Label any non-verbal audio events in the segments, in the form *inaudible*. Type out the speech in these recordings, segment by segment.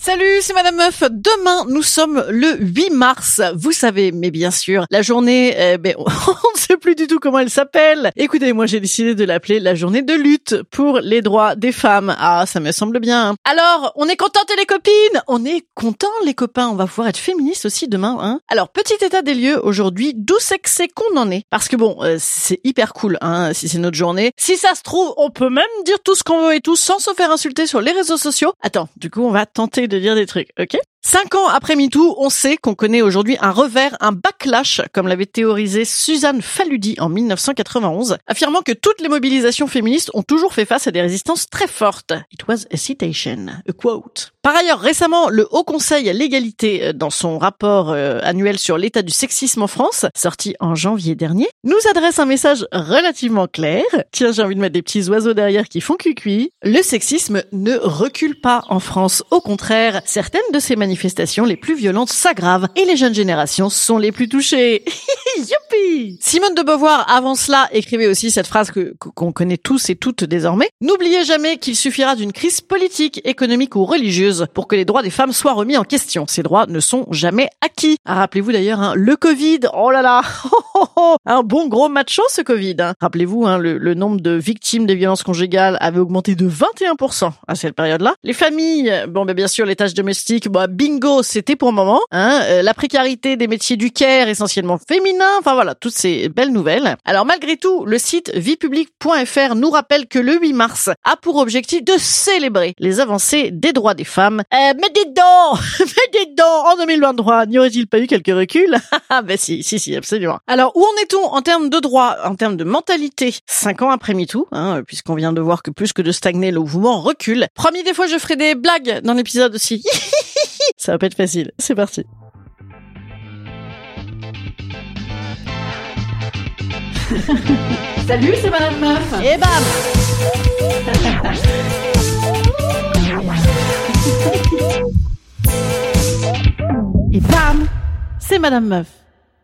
Salut, c'est Madame Meuf. Demain, nous sommes le 8 mars. Vous savez, mais bien sûr, la journée, eh ben, *laughs* on ne sait plus du tout comment elle s'appelle. Écoutez, moi, j'ai décidé de l'appeler la journée de lutte pour les droits des femmes. Ah, ça me semble bien. Alors, on est contentes les copines? On est contents les copains. On va pouvoir être féministes aussi demain, hein Alors, petit état des lieux aujourd'hui. D'où c'est que c'est qu'on en est? Parce que bon, euh, c'est hyper cool, hein, si c'est notre journée. Si ça se trouve, on peut même dire tout ce qu'on veut et tout sans se faire insulter sur les réseaux sociaux. Attends, du coup, on va tenter de dire des trucs, ok? Cinq ans après MeToo, on sait qu'on connaît aujourd'hui un revers, un backlash, comme l'avait théorisé Suzanne Faludi en 1991, affirmant que toutes les mobilisations féministes ont toujours fait face à des résistances très fortes. It was a citation, a quote. Par ailleurs, récemment, le Haut Conseil à l'égalité, euh, dans son rapport euh, annuel sur l'état du sexisme en France, sorti en janvier dernier, nous adresse un message relativement clair. Tiens, j'ai envie de mettre des petits oiseaux derrière qui font cuicui. Le sexisme ne recule pas en France. Au contraire, certaines de ces manifestations les plus violentes s'aggravent et les jeunes générations sont les plus touchées. *laughs* Simone de Beauvoir, avant cela, écrivait aussi cette phrase que qu'on connaît tous et toutes désormais. N'oubliez jamais qu'il suffira d'une crise politique, économique ou religieuse pour que les droits des femmes soient remis en question. Ces droits ne sont jamais acquis. Ah, Rappelez-vous d'ailleurs, hein, le Covid, oh là là, *laughs* un bon gros macho ce Covid. Rappelez-vous, hein, le, le nombre de victimes des violences conjugales avait augmenté de 21% à cette période-là. Les familles, bon ben bien sûr les tâches domestiques, bah bingo, c'était pour le moment. Hein, Euh, la précarité des métiers du care, essentiellement féminins, enfin voilà, toutes ces belles nouvelles. Alors malgré tout, le site viepublique.fr nous rappelle que le 8 mars a pour objectif de célébrer les avancées des droits des femmes. Euh, mais dites donc, *laughs* mais dites donc, en 2023, n'y aurait-il pas eu quelques reculs *laughs* Ah ben si, si, si, absolument. Alors où en est-on en termes de droits, en termes de mentalité? Cinq ans après MeToo, hein, puisqu'on vient de voir que plus que de stagner, le mouvement recule. Promis, des fois je ferai des blagues dans l'épisode aussi. *laughs* Ça va pas être facile. C'est parti. *laughs* Salut, c'est Madame Meuf. Et bam *laughs* Et bam C'est Madame Meuf.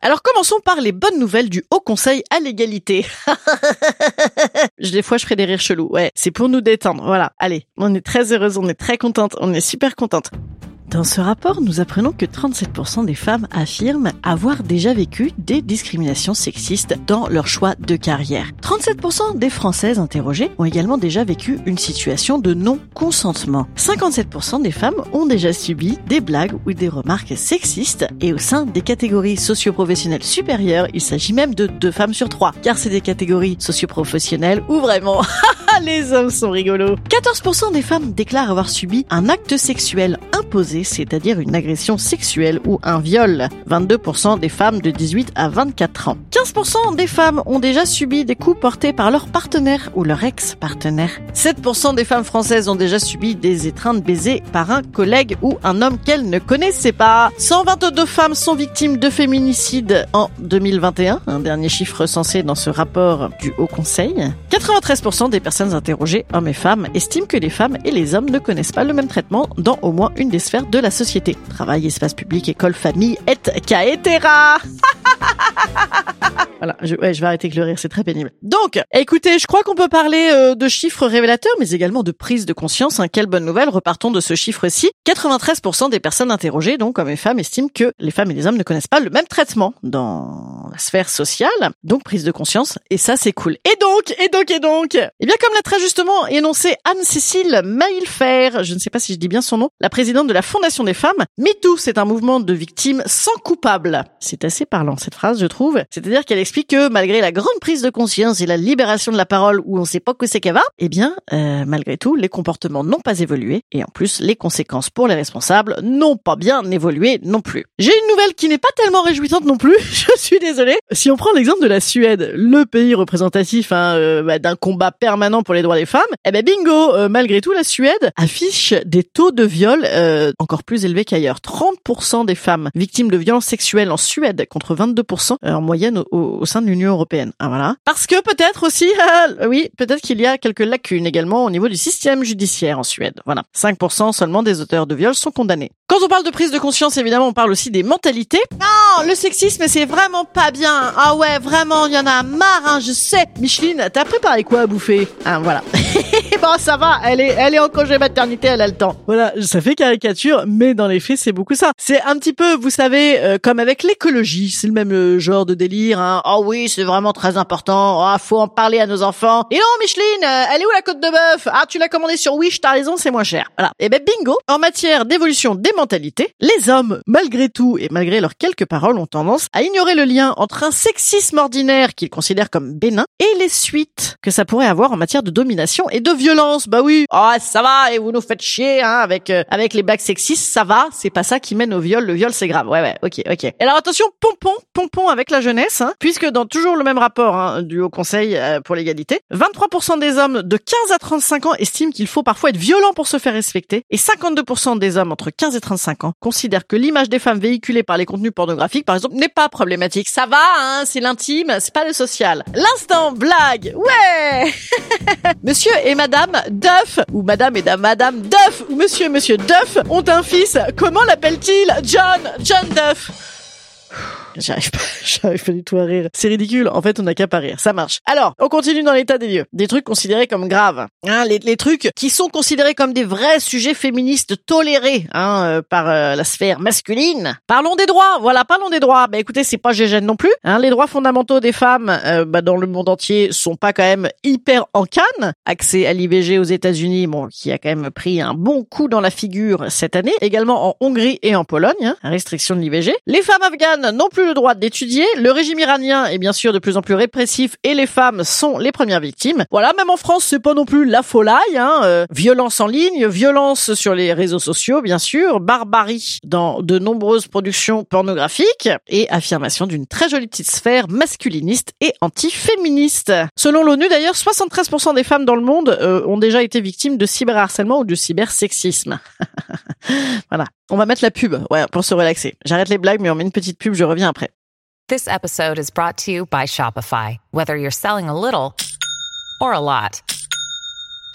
Alors commençons par les bonnes nouvelles du Haut Conseil à l'égalité. Je- *laughs* des fois je ferai des rires chelous. Ouais, c'est pour nous détendre. Voilà. Allez, on est très heureuse, on est très contente, on est super contente. Dans ce rapport, nous apprenons que 37% des femmes affirment avoir déjà vécu des discriminations sexistes dans leur choix de carrière. 37% des Françaises interrogées ont également déjà vécu une situation de non-consentement. 57% des femmes ont déjà subi des blagues ou des remarques sexistes et au sein des catégories socio-professionnelles supérieures, il s'agit même de deux femmes sur trois, car c'est des catégories socio-professionnelles où vraiment *laughs* les hommes sont rigolos. 14% des femmes déclarent avoir subi un acte sexuel imposé, c'est-à-dire une agression sexuelle ou un viol. 22% des femmes de 18 à 24 ans. 15% des femmes ont déjà subi des coups portés par leur partenaire ou leur ex-partenaire. 7% des femmes françaises ont déjà subi des étreintes baisées par un collègue ou un homme qu'elles ne connaissaient pas. 122 femmes sont victimes de féminicide en 2021, un dernier chiffre recensé dans ce rapport du Haut Conseil. 93% des personnes interrogées, hommes et femmes, estiment que les femmes et les hommes ne connaissent pas le même traitement dans au moins une des sphères de la société. Travail, espace public, école, famille, et caetera. *laughs* Voilà, je, vais arrêter de le rire, c'est très pénible. Donc, écoutez, je crois qu'on peut parler euh, de chiffres révélateurs, mais également de prise de conscience. Hein. Quelle bonne nouvelle, repartons de ce chiffre-ci. 93% des personnes interrogées, donc comme les femmes, estiment que les femmes et les hommes ne connaissent pas le même traitement dans la sphère sociale. Donc, prise de conscience, et ça, c'est cool. Et donc, et donc, et donc, eh bien, comme l'a très justement énoncé Anne-Cécile Mailfer, je ne sais pas si je dis bien son nom, la présidente de la Fondation des femmes, MeToo, c'est un mouvement de victimes sans coupable. C'est assez parlant, cette phrase, je trouve. C'est-à-dire qu'elle explique que malgré la grande prise de conscience et la libération de la parole où on sait pas que c'est qu'elle va, eh bien, euh, malgré tout, les comportements n'ont pas évolué et en plus, les conséquences pour les responsables n'ont pas bien évolué non plus. J'ai une nouvelle qui n'est pas tellement réjouissante non plus, *laughs* je suis désolée. Si on prend l'exemple de la Suède, le pays représentatif hein, euh, bah, d'un combat permanent pour les droits des femmes, eh ben bingo, euh, malgré tout, la Suède affiche des taux de viol encore plus élevés qu'ailleurs. 30% des femmes victimes de violences sexuelles en Suède contre 22% en moyenne au, au sein de l'Union européenne. Ah, voilà. Parce que peut-être aussi, *laughs* euh, oui, peut-être qu'il y a quelques lacunes également au niveau du système judiciaire en Suède. Voilà. 5% seulement des auteurs de viols sont condamnés. Quand on parle de prise de conscience, évidemment, on parle aussi des mentalités. Non, le sexisme, c'est vraiment pas bien. Ah ouais, vraiment, il y en a marre, hein, je sais. Micheline, t'as préparé quoi à bouffer? Ah, voilà. *laughs* *laughs* bon, ça va, elle est, elle est en congé maternité, elle a le temps. Voilà, ça fait caricature, mais dans les faits, c'est beaucoup ça. C'est un petit peu, vous savez, euh, comme avec l'écologie, c'est le même euh, genre de délire. Hein. Oh oui, c'est vraiment très important. Oh, faut en parler à nos enfants. Et non, Micheline, euh, elle est où la côte de bœuf? Ah, tu l'as commandée sur Wish, t'as raison, c'est moins cher. Voilà. Et ben bingo, en matière d'évolution des mentalités, les hommes, malgré tout et malgré leurs quelques paroles, ont tendance à ignorer le lien entre un sexisme ordinaire qu'ils considèrent comme bénin et les suites que ça pourrait avoir en matière de domination et de violence. Bah oui, oh, ça va et vous nous faites chier hein, avec euh, avec les blagues sexistes, ça va, c'est pas ça qui mène au viol. Le viol c'est grave. Ouais ouais, ok ok. Et alors attention, pompon, pompon avec la jeunesse, hein, puisque dans toujours le même rapport hein, du Haut Conseil euh, pour l'égalité, 23% des hommes de 15 à 35 ans estiment qu'il faut parfois être violent pour se faire respecter, et 52% des hommes entre 15 et 35 ans considèrent que l'image des femmes véhiculée par les contenus pornographiques, par exemple, n'est pas problématique. Ça va, hein, c'est l'intime, c'est pas le social. L'instant blague, ouais *laughs* Monsieur et Madame Duff, ou Madame et Madame Duff, ou Monsieur et Monsieur Duff, ont un fils. Comment l'appelle-t-il? John, John Duff. J'arrive pas, *laughs* j'arrive pas du tout à rire. C'est ridicule. En fait, on n'a qu'à pas rire. Ça marche. Alors, on continue dans l'état des lieux. Des trucs considérés comme graves. Hein, les, les, trucs qui sont considérés comme des vrais sujets féministes tolérés hein, euh, par euh, la sphère masculine. Parlons des droits. Voilà, parlons des droits. Bah écoutez, c'est pas gégène non plus. Hein, les droits fondamentaux des femmes euh, bah, dans le monde entier sont pas quand même hyper en canne. Accès à l'IVG aux États-Unis, bon, qui a quand même pris un bon coup dans la figure cette année. Également en Hongrie et en Pologne. Hein, restriction de l'IVG. Les femmes afghanes non plus le droit d'étudier. Le régime iranien est bien sûr de plus en plus répressif et les femmes sont les premières victimes. Voilà, même en France, c'est pas non plus la folie. Hein. Euh, violence en ligne, violence sur les réseaux sociaux, bien sûr, barbarie dans de nombreuses productions pornographiques et affirmation d'une très jolie petite sphère masculiniste et anti-féministe. Selon l'ONU, d'ailleurs, 73% des femmes dans le monde euh, ont déjà été victimes de cyberharcèlement ou de cybersexisme. *laughs* voilà. On va mettre la pub, ouais, pour se relaxer. J'arrête les blagues, mais on met une petite pub, je reviens après. This episode is brought to you by Shopify. Whether you're selling a little or a lot,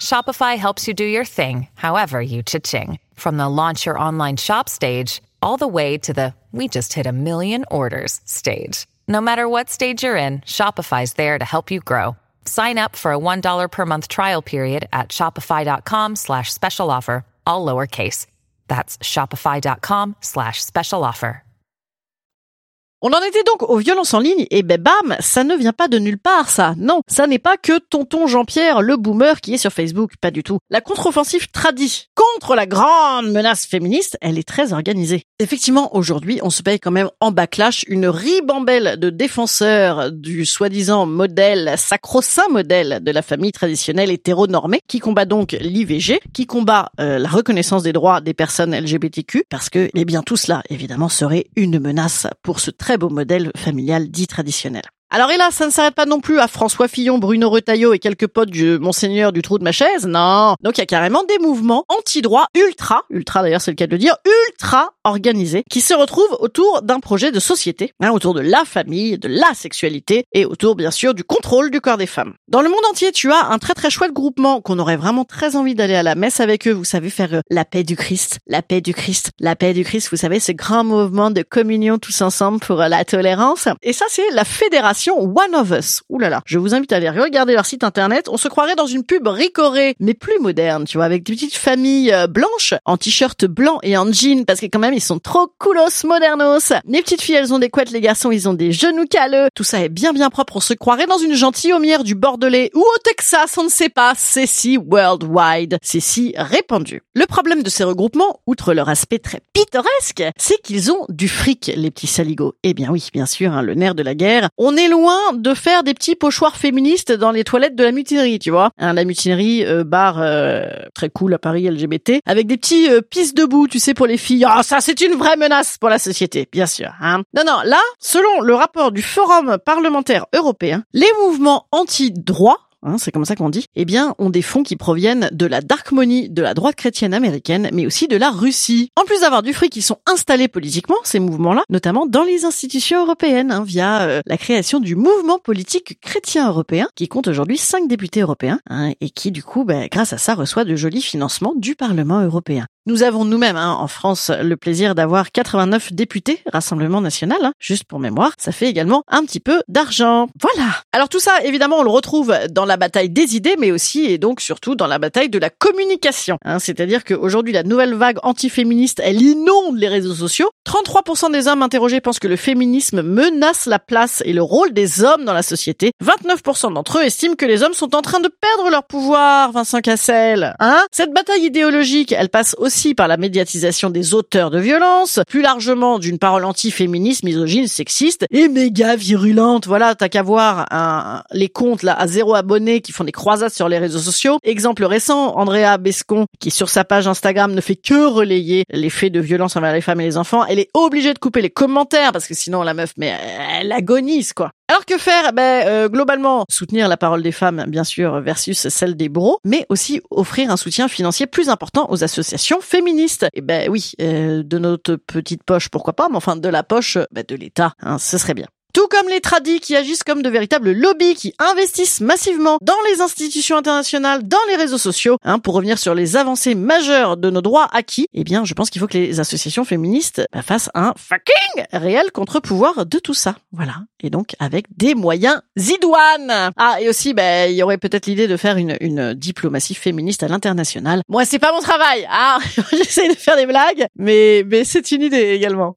Shopify helps you do your thing, however you cha-ching. From the launch your online shop stage, all the way to the we just hit a million orders stage. No matter what stage you're in, Shopify's there to help you grow. Sign up for a $1 per month trial period at shopify.com slash special offer, all lowercase. That's shopify.com slash special offer. On en était donc aux violences en ligne et ben bam, ça ne vient pas de nulle part ça. Non, ça n'est pas que tonton Jean-Pierre le boomer qui est sur Facebook, pas du tout. La contre-offensive tradie contre la grande menace féministe, elle est très organisée. Effectivement, aujourd'hui, on se paye quand même en backlash une ribambelle de défenseurs du soi-disant modèle, sacro-saint modèle de la famille traditionnelle hétéronormée qui combat donc l'IVG, qui combat euh, la reconnaissance des droits des personnes LGBTQ parce que eh bien tout cela évidemment serait une menace pour ce très beau modèle familial dit traditionnel. Alors hélas, ça ne s'arrête pas non plus à François Fillon, Bruno Retailleau et quelques potes du Monseigneur du trou de ma chaise. Non. Donc il y a carrément des mouvements anti-droit ultra, ultra d'ailleurs c'est le cas de le dire, ultra organisés, qui se retrouvent autour d'un projet de société, hein, autour de la famille, de la sexualité et autour bien sûr du contrôle du corps des femmes. Dans le monde entier, tu as un très très chouette groupement qu'on aurait vraiment très envie d'aller à la messe avec eux. Vous savez faire euh, la paix du Christ, la paix du Christ, la paix du Christ. Vous savez ce grand mouvement de communion tous ensemble pour euh, la tolérance. Et ça c'est la fédération One of Us. Ouh là là. Je vous invite à aller regarder leur site internet. On se croirait dans une pub ricorée, mais plus moderne, tu vois, avec des petites familles euh, blanches en t-shirt blanc et en jean parce que quand même ils sont trop coolos modernos. Les petites filles elles ont des couettes, les garçons ils ont des genoux calleux. Tout ça est bien bien propre. On se croirait dans une gentilhommière du Bordelais ou au Texas, on ne sait pas. C'est si worldwide. C'est si répandu. Le problème de ces regroupements, outre leur aspect très pittoresque, c'est qu'ils ont du fric, les petits saligots. Eh bien oui, bien sûr, hein, le nerf de la guerre. On est loin de faire des petits pochoirs féministes dans les toilettes de la mutinerie, tu vois. Hein, la mutinerie, euh, bar euh, très cool à Paris LGBT, avec des petits euh, debout, tu sais, pour les filles. Ah, ça, c'est une vraie menace pour la société, bien sûr. Hein. Non, non, là, selon le rapport du Forum parlementaire européen, les mouvements anti-droit Hein, c'est comme ça qu'on dit, eh bien, ont des fonds qui proviennent de la dark money, de la droite chrétienne américaine, mais aussi de la Russie. En plus d'avoir du fric, qui sont installés politiquement, ces mouvements-là, notamment dans les institutions européennes, hein, via euh, la création du mouvement politique chrétien européen, qui compte aujourd'hui cinq députés européens, hein, et qui, du coup, ben, grâce à ça, reçoit de jolis financements du Parlement européen. Nous avons nous-mêmes hein, en France le plaisir d'avoir 89 députés, Rassemblement national, hein, juste pour mémoire. Ça fait également un petit peu d'argent. Voilà. Alors tout ça, évidemment, on le retrouve dans la bataille des idées, mais aussi et donc surtout dans la bataille de la communication. Hein, C'est-à-dire qu'aujourd'hui, la nouvelle vague antiféministe, elle inonde les réseaux sociaux. 33% des hommes interrogés pensent que le féminisme menace la place et le rôle des hommes dans la société. 29% d'entre eux estiment que les hommes sont en train de perdre leur pouvoir, Vincent Cassel. Hein Cette bataille idéologique, elle passe aussi par la médiatisation des auteurs de violence, plus largement d'une parole anti-féministe, misogyne, sexiste et méga virulente. Voilà, t'as qu'à voir les comptes là à zéro abonné qui font des croisades sur les réseaux sociaux. Exemple récent, Andrea Bescon, qui sur sa page Instagram ne fait que relayer les faits de violence envers les femmes et les enfants. Elle est obligée de couper les commentaires parce que sinon la meuf, mais elle agonise quoi. Alors que faire? Ben euh, globalement soutenir la parole des femmes, bien sûr, versus celle des bros, mais aussi offrir un soutien financier plus important aux associations féministes. Et ben oui, euh, de notre petite poche, pourquoi pas, mais enfin de la poche ben, de l'État, hein, ce serait bien. Tout comme les tradis qui agissent comme de véritables lobbies, qui investissent massivement dans les institutions internationales, dans les réseaux sociaux, hein, pour revenir sur les avancées majeures de nos droits acquis, eh bien, je pense qu'il faut que les associations féministes bah, fassent un fucking réel contre-pouvoir de tout ça. Voilà. Et donc, avec des moyens idoines. Ah, et aussi, bah, il y aurait peut-être l'idée de faire une, une diplomatie féministe à l'international. Moi, c'est pas mon travail. Ah, *laughs* j'essaie de faire des blagues, mais, mais c'est une idée également.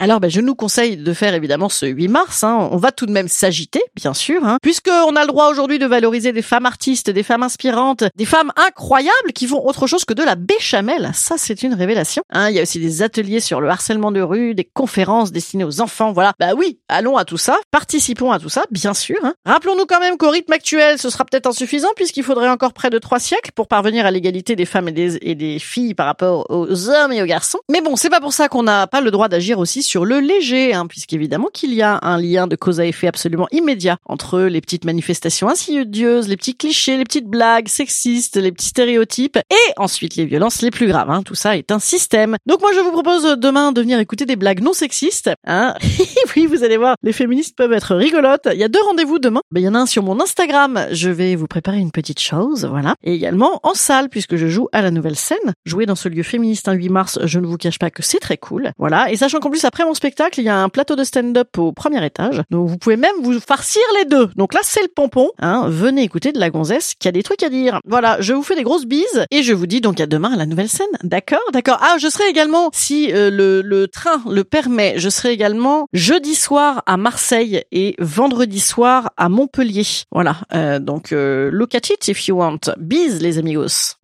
Alors, ben, je nous conseille de faire évidemment ce 8 mars. Hein. On va tout de même s'agiter, bien sûr, hein, puisqu'on a le droit aujourd'hui de valoriser des femmes artistes, des femmes inspirantes, des femmes incroyables qui font autre chose que de la béchamel. Ça, c'est une révélation. Hein. Il y a aussi des ateliers sur le harcèlement de rue, des conférences destinées aux enfants. Voilà. Bah oui, allons à tout ça, participons à tout ça, bien sûr. Hein. Rappelons-nous quand même qu'au rythme actuel, ce sera peut-être insuffisant puisqu'il faudrait encore près de trois siècles pour parvenir à l'égalité des femmes et des, et des filles par rapport aux hommes et aux garçons. Mais bon, c'est pas pour ça qu'on n'a pas le droit d'agir aussi sur le léger, hein, puisqu'évidemment qu'il y a un lien de cause à effet absolument immédiat entre les petites manifestations insidieuses, les petits clichés, les petites blagues sexistes, les petits stéréotypes, et ensuite les violences les plus graves. Hein. Tout ça est un système. Donc moi je vous propose demain de venir écouter des blagues non sexistes. Hein. *laughs* oui, vous allez voir, les féministes peuvent être rigolotes. Il y a deux rendez-vous demain. Ben, il y en a un sur mon Instagram. Je vais vous préparer une petite chose, voilà. Et également en salle, puisque je joue à la nouvelle scène. Jouer dans ce lieu féministe un 8 mars, je ne vous cache pas que c'est très cool. Voilà. Et sachant qu'en plus après mon spectacle, il y a un plateau de stand-up au premier étage. Donc vous pouvez même vous farcir les deux. Donc là, c'est le pompon. Hein. Venez écouter de la gonzesse qui a des trucs à dire. Voilà, je vous fais des grosses bises et je vous dis donc à demain à la nouvelle scène. D'accord? D'accord. Ah, je serai également, si euh, le, le train le permet, je serai également jeudi soir à Marseille et vendredi soir à Montpellier. Voilà. Euh, donc, euh, look at it if you want. Bise les amigos.